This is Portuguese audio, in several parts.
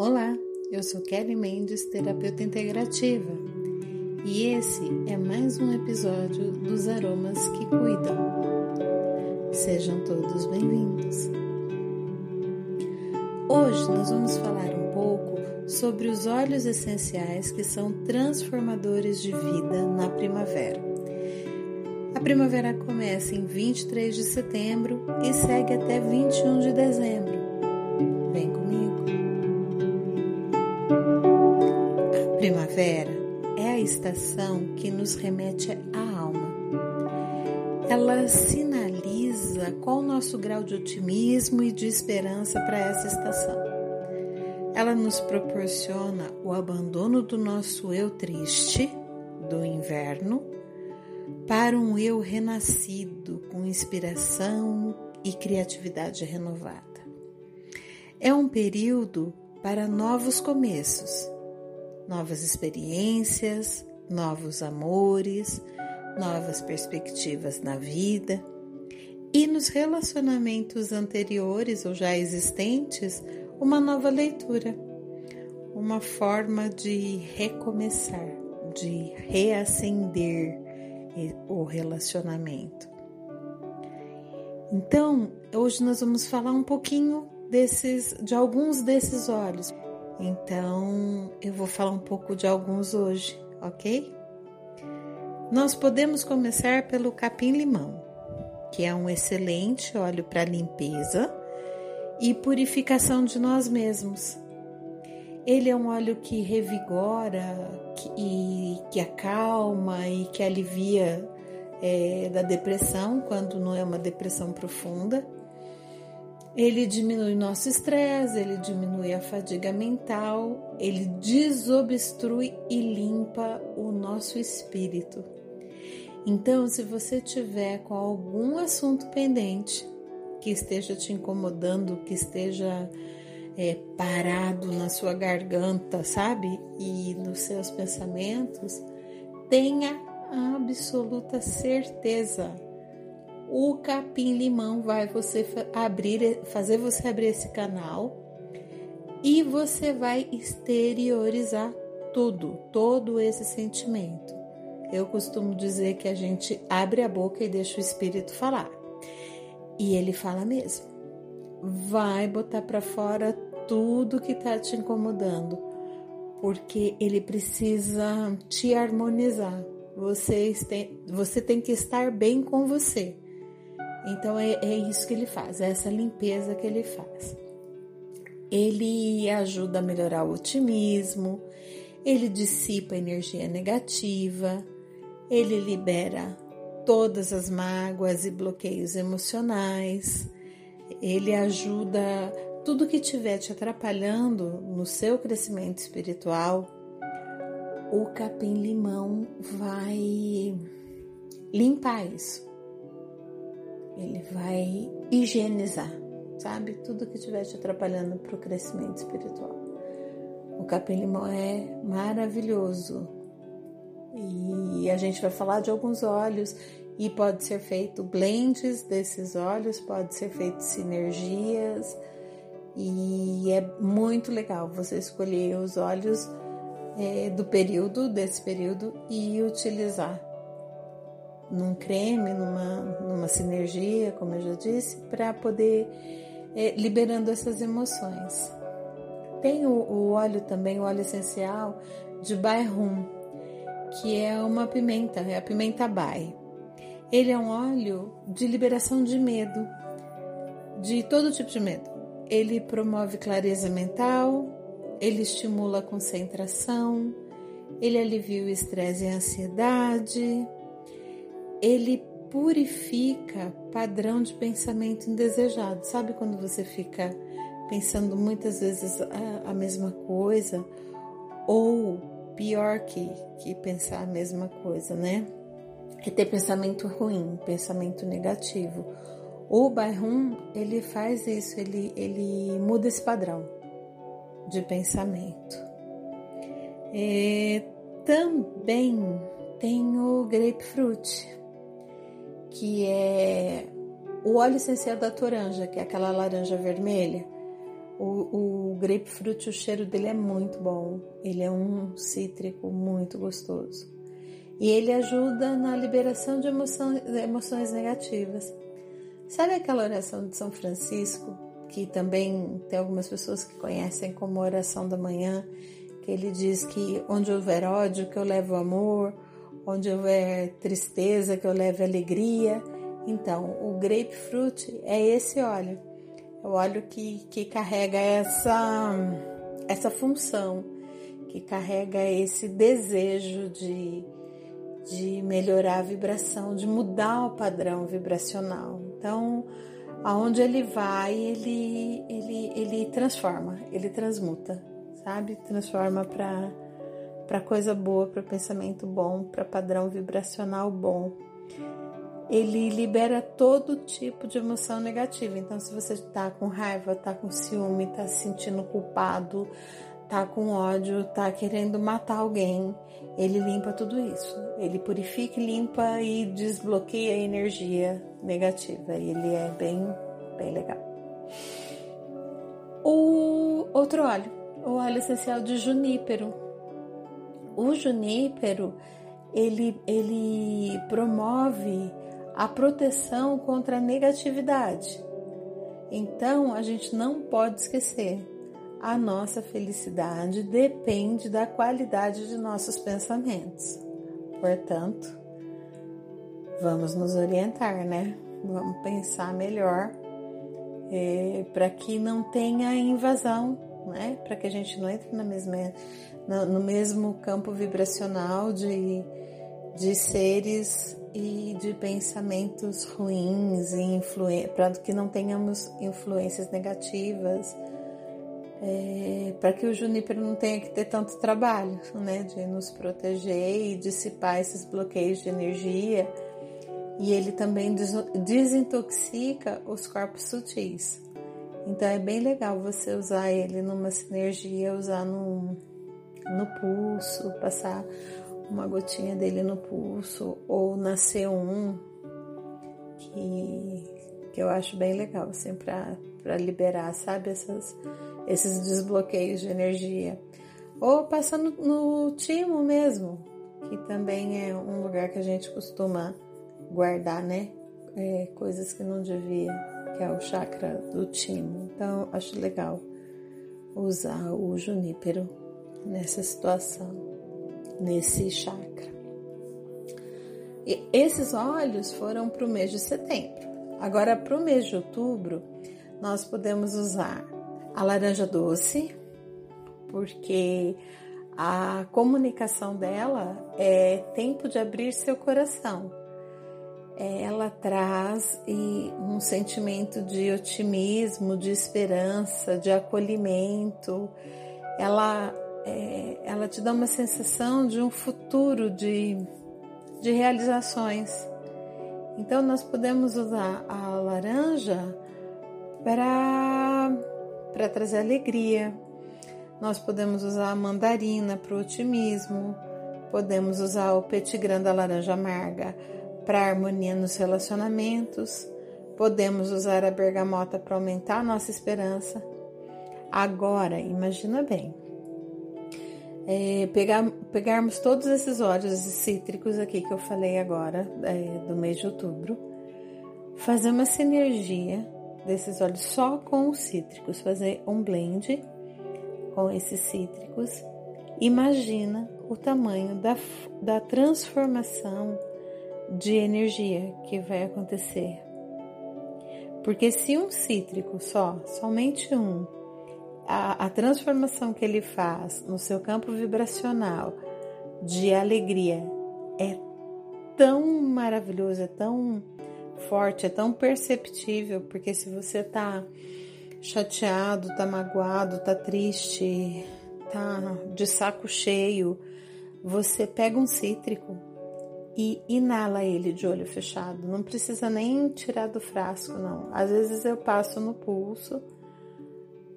Olá, eu sou Kelly Mendes, terapeuta integrativa, e esse é mais um episódio dos Aromas que Cuidam. Sejam todos bem-vindos. Hoje nós vamos falar um pouco sobre os óleos essenciais que são transformadores de vida na primavera. A primavera começa em 23 de setembro e segue até 21 de dezembro. Primavera é a estação que nos remete à alma. Ela sinaliza qual o nosso grau de otimismo e de esperança para essa estação. Ela nos proporciona o abandono do nosso eu triste, do inverno, para um eu renascido com inspiração e criatividade renovada. É um período para novos começos, novas experiências, novos amores, novas perspectivas na vida e nos relacionamentos anteriores ou já existentes, uma nova leitura, uma forma de recomeçar, de reacender o relacionamento. Então, hoje nós vamos falar um pouquinho desses, de alguns desses olhos. Então, eu vou falar um pouco de alguns hoje, ok? Nós podemos começar pelo capim-limão, que é um excelente óleo para limpeza e purificação de nós mesmos. Ele é um óleo que revigora que, e que acalma e que alivia é, da depressão, quando não é uma depressão profunda ele diminui nosso estresse, ele diminui a fadiga mental, ele desobstrui e limpa o nosso espírito. Então, se você tiver com algum assunto pendente que esteja te incomodando, que esteja é, parado na sua garganta, sabe? E nos seus pensamentos, tenha absoluta certeza o capim limão vai você abrir, fazer você abrir esse canal e você vai exteriorizar tudo, todo esse sentimento. Eu costumo dizer que a gente abre a boca e deixa o espírito falar. E ele fala mesmo. Vai botar para fora tudo que tá te incomodando, porque ele precisa te harmonizar. Você tem, você tem que estar bem com você. Então é, é isso que ele faz, é essa limpeza que ele faz. Ele ajuda a melhorar o otimismo, ele dissipa a energia negativa, ele libera todas as mágoas e bloqueios emocionais, ele ajuda tudo que estiver te atrapalhando no seu crescimento espiritual. O capim-limão vai limpar isso ele vai higienizar, sabe? Tudo que estiver te atrapalhando para o crescimento espiritual. O capim-limão é maravilhoso. E a gente vai falar de alguns óleos e pode ser feito blends desses óleos, pode ser feito sinergias e é muito legal você escolher os óleos é, do período, desse período e utilizar num creme, numa, numa sinergia, como eu já disse, para poder é, liberando essas emoções. Tem o, o, óleo também, o óleo essencial de Bai-Rum, que é uma pimenta, é a pimenta Bai. Ele é um óleo de liberação de medo, de todo tipo de medo. Ele promove clareza mental, ele estimula a concentração, ele alivia o estresse e a ansiedade, ele purifica padrão de pensamento indesejado. Sabe quando você fica pensando muitas vezes a, a mesma coisa? Ou pior que, que pensar a mesma coisa, né? É ter pensamento ruim, pensamento negativo. O Baihun, ele faz isso, ele, ele muda esse padrão de pensamento. E também tem o grapefruit, que é o óleo essencial da toranja, que é aquela laranja vermelha. O, o grapefruit, o cheiro dele é muito bom. Ele é um cítrico muito gostoso. E ele ajuda na liberação de emoções, emoções negativas. Sabe aquela oração de São Francisco, que também tem algumas pessoas que conhecem como oração da manhã, que ele diz que onde houver ódio, que eu levo amor, onde houver tristeza, que eu leve alegria. Então, o grapefruit é esse óleo. É o óleo que, que carrega essa, essa função, que carrega esse desejo de, de melhorar a vibração, de mudar o padrão vibracional. Então, aonde ele vai, ele, ele, ele transforma, ele transmuta, sabe? Transforma para para coisa boa, para pensamento bom, para padrão vibracional bom. Ele libera todo tipo de emoção negativa. Então, se você está com raiva, está com ciúme, está se sentindo culpado, está com ódio, está querendo matar alguém, ele limpa tudo isso. Ele purifica, limpa e desbloqueia a energia negativa. E ele é bem, bem legal. O outro óleo, o óleo essencial de junípero o junípero ele, ele promove a proteção contra a negatividade. Então a gente não pode esquecer, a nossa felicidade depende da qualidade de nossos pensamentos. Portanto, vamos nos orientar, né? Vamos pensar melhor é, para que não tenha invasão, né? Para que a gente não entre na mesma no mesmo campo vibracional de, de seres e de pensamentos ruins e para que não tenhamos influências negativas, é, para que o Junípero não tenha que ter tanto trabalho, né, de nos proteger e dissipar esses bloqueios de energia. E ele também desintoxica os corpos sutis. Então é bem legal você usar ele numa sinergia, usar num, no pulso, passar uma gotinha dele no pulso ou na C1, que, que eu acho bem legal, assim, para liberar, sabe, essas, esses desbloqueios de energia. Ou passando no timo mesmo, que também é um lugar que a gente costuma guardar, né? É, coisas que não devia, que é o chakra do timo. Então, acho legal usar o junípero nessa situação, nesse chakra. E esses olhos foram para o mês de setembro. Agora, para o mês de outubro, nós podemos usar a laranja doce, porque a comunicação dela é tempo de abrir seu coração. Ela traz um sentimento de otimismo, de esperança, de acolhimento. Ela é, ela te dá uma sensação de um futuro de, de realizações. Então, nós podemos usar a laranja para, trazer alegria, nós podemos usar a mandarina para o otimismo, podemos usar o petigram da laranja amarga para harmonia nos relacionamentos, podemos usar a bergamota para aumentar nossa esperança. Agora, imagina bem, é, pegar, pegarmos todos esses óleos cítricos aqui que eu falei agora, é, do mês de outubro, fazer uma sinergia desses óleos só com os cítricos, fazer um blend com esses cítricos. Imagina o tamanho da, da transformação de energia que vai acontecer. Porque se um cítrico só, somente um, a, a transformação que ele faz no seu campo vibracional de alegria é tão maravilhoso, é tão forte, é tão perceptível, porque se você tá chateado, tá magoado, tá triste, tá de saco cheio, você pega um cítrico e inala ele de olho fechado. Não precisa nem tirar do frasco, não. Às vezes eu passo no pulso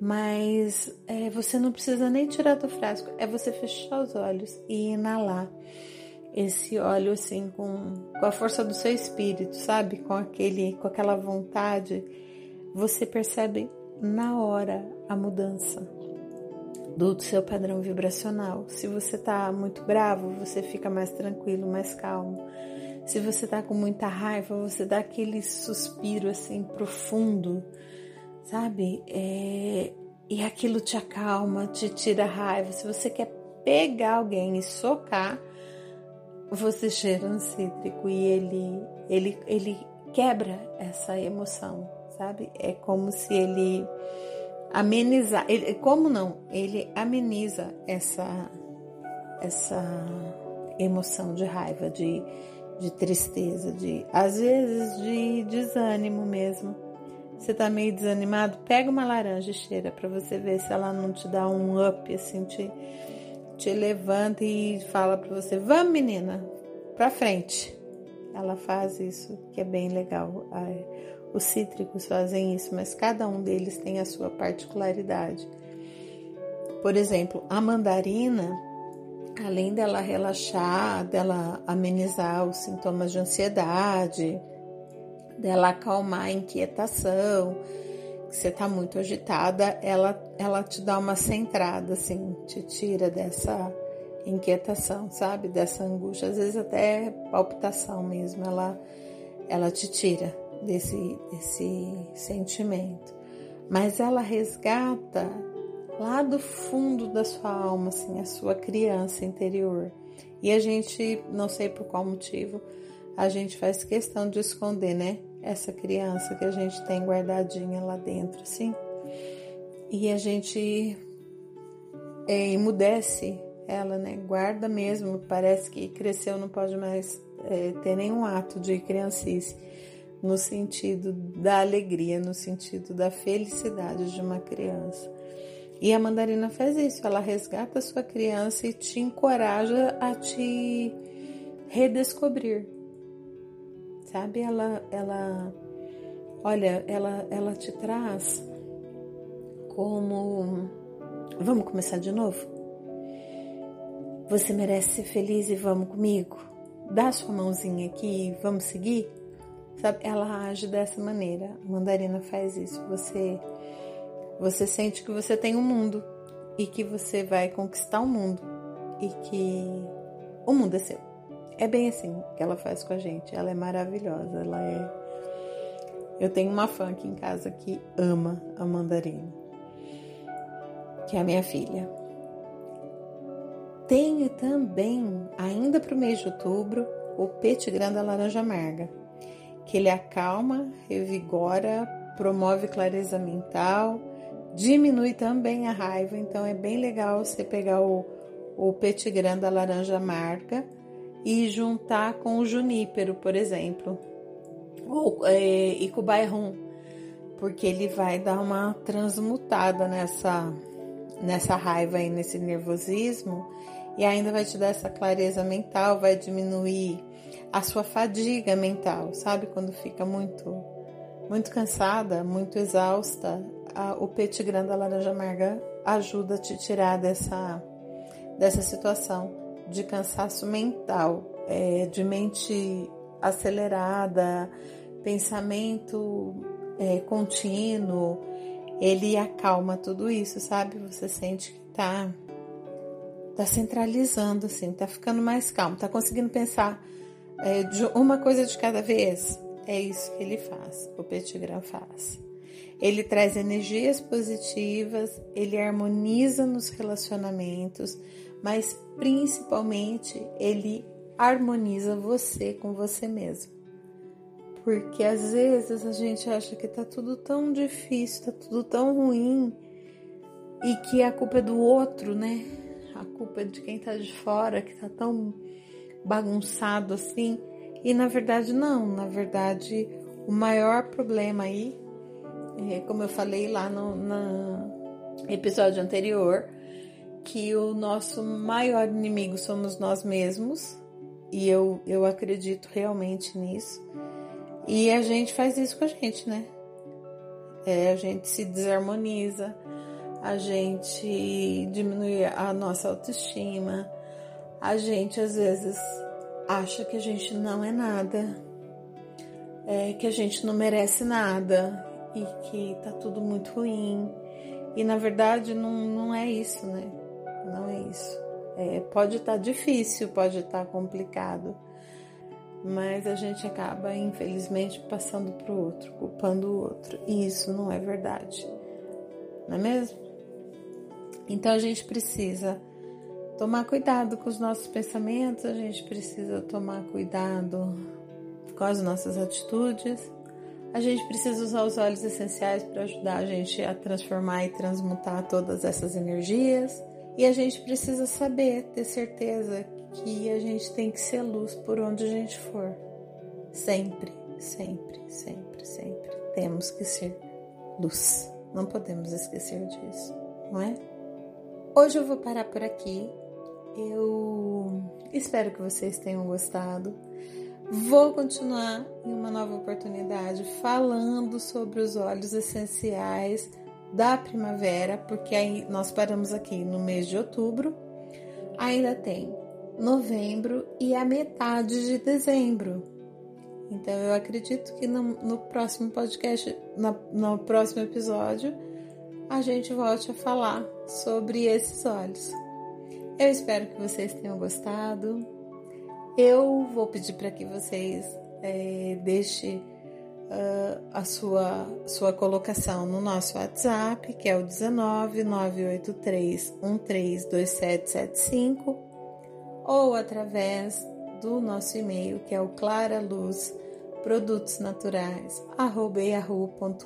mas é, você não precisa nem tirar do frasco, é você fechar os olhos e inalar esse óleo assim com, com a força do seu espírito, sabe? Com aquele, com aquela vontade, você percebe na hora a mudança do seu padrão vibracional. Se você tá muito bravo, você fica mais tranquilo, mais calmo. Se você tá com muita raiva, você dá aquele suspiro assim profundo, sabe? É, e aquilo te acalma, te tira a raiva. Se você quer pegar alguém e socar, você cheira um cítrico e ele, ele, ele quebra essa emoção, sabe? É como se ele amenizar, ele, como não? Ele ameniza essa essa emoção de raiva, de, de tristeza, de às vezes de desânimo mesmo. Você tá meio desanimado? Pega uma laranja e cheira para você ver se ela não te dá um up assim, te, te levanta e fala para você: "Vamos, menina, para frente". Ela faz isso, que é bem legal. Os cítricos fazem isso, mas cada um deles tem a sua particularidade. Por exemplo, a mandarina, além dela relaxar, dela amenizar os sintomas de ansiedade, dela acalmar a inquietação, que você está muito agitada, ela, ela te dá uma centrada, assim, te tira dessa inquietação, sabe? Dessa angústia, às vezes até palpitação mesmo, ela, ela te tira desse, desse sentimento. Mas ela resgata lá do fundo da sua alma, assim, a sua criança interior. E a gente, não sei por qual motivo, a gente faz questão de esconder, né? Essa criança que a gente tem guardadinha lá dentro, assim. E a gente é, emudece ela, né? Guarda mesmo, parece que cresceu, não pode mais é, ter nenhum ato de criancice no sentido da alegria, no sentido da felicidade de uma criança. E a mandarina faz isso, ela resgata a sua criança e te encoraja a te redescobrir. Sabe? Ela ela olha, ela ela te traz como vamos começar de novo? Você merece ser feliz e vamos comigo? Dá sua mãozinha aqui e vamos seguir? Sabe? Ela age dessa maneira. A mandarina faz isso. Você você sente que você tem um mundo e que você vai conquistar o um mundo e que o mundo é seu. É bem assim que ela faz com a gente. Ela é maravilhosa. Ela é. Eu tenho uma fã aqui em casa que ama a mandarina, que é a minha filha. Tenho também, ainda para o mês de outubro, o Petit Grand da Laranja Amarga que ele acalma, revigora, promove clareza mental, diminui também a raiva. Então é bem legal você pegar o, o da laranja amarga e juntar com o junípero, por exemplo, ou é, e com o bairrum, porque ele vai dar uma transmutada nessa nessa raiva e nesse nervosismo e ainda vai te dar essa clareza mental, vai diminuir a sua fadiga mental, sabe? Quando fica muito, muito cansada, muito exausta, a, o petit grand da laranja amarga ajuda a te tirar dessa, dessa situação de cansaço mental, é, de mente acelerada, pensamento é, contínuo. Ele acalma tudo isso, sabe? Você sente que tá, tá centralizando, assim, tá ficando mais calmo, tá conseguindo pensar é, uma coisa de cada vez. É isso que ele faz, o Petigram faz. Ele traz energias positivas, ele harmoniza nos relacionamentos, mas principalmente ele harmoniza você com você mesmo. Porque às vezes a gente acha que tá tudo tão difícil, tá tudo tão ruim e que a culpa é do outro, né? A culpa é de quem tá de fora, que tá tão bagunçado assim. E na verdade, não. Na verdade, o maior problema aí, é, como eu falei lá no, episódio anterior, que o nosso maior inimigo somos nós mesmos. E eu, eu acredito realmente nisso. E a gente faz isso com a gente, né? É, a gente se desarmoniza, a gente diminui a nossa autoestima, a gente às vezes acha que a gente não é nada, é, que a gente não merece nada e que tá tudo muito ruim. E na verdade não, não é isso, né? Não é isso. É, pode estar tá difícil, pode estar tá complicado, mas a gente acaba, infelizmente, passando para o outro, culpando o outro. E isso não é verdade, não é mesmo? Então a gente precisa tomar cuidado com os nossos pensamentos, a gente precisa tomar cuidado com as nossas atitudes. A gente precisa usar os óleos essenciais para ajudar a gente a transformar e transmutar todas essas energias. E a gente precisa saber, ter certeza que a gente tem que ser luz por onde a gente for. Sempre, sempre, sempre, sempre. Temos que ser luz. Não podemos esquecer disso, não é? Hoje eu vou parar por aqui. Eu espero que vocês tenham gostado. Vou continuar em uma nova oportunidade falando sobre os óleos essenciais da primavera, porque aí nós paramos aqui no mês de outubro. Ainda tem novembro e a metade de dezembro. Então eu acredito que no, no próximo podcast, na, no próximo episódio, a gente volte a falar sobre esses olhos. Eu espero que vocês tenham gostado. Eu vou pedir para que vocês é, deixem uh, a sua, sua colocação no nosso WhatsApp, que é o 19 983 132775, ou através do nosso e-mail, que é o claraluz produtos naturais yahoo.com.br.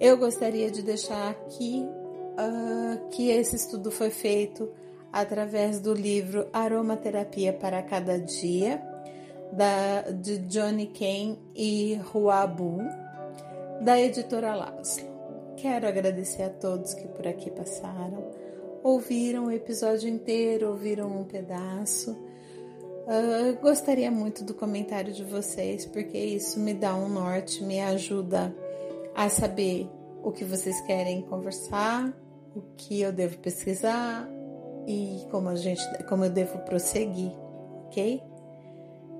Eu gostaria de deixar aqui uh, que esse estudo foi feito através do livro Aromaterapia para Cada Dia, da, de Johnny Kane e Huabu, da editora Laszlo. Quero agradecer a todos que por aqui passaram, ouviram o episódio inteiro, ouviram um pedaço. Uh, gostaria muito do comentário de vocês, porque isso me dá um norte, me ajuda a saber o que vocês querem conversar, o que eu devo pesquisar e como a gente, como eu devo prosseguir, ok?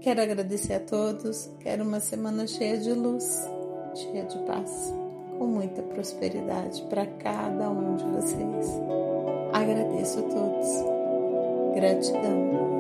Quero agradecer a todos. Quero uma semana cheia de luz, cheia de paz, com muita prosperidade para cada um de vocês. Agradeço a todos. Gratidão.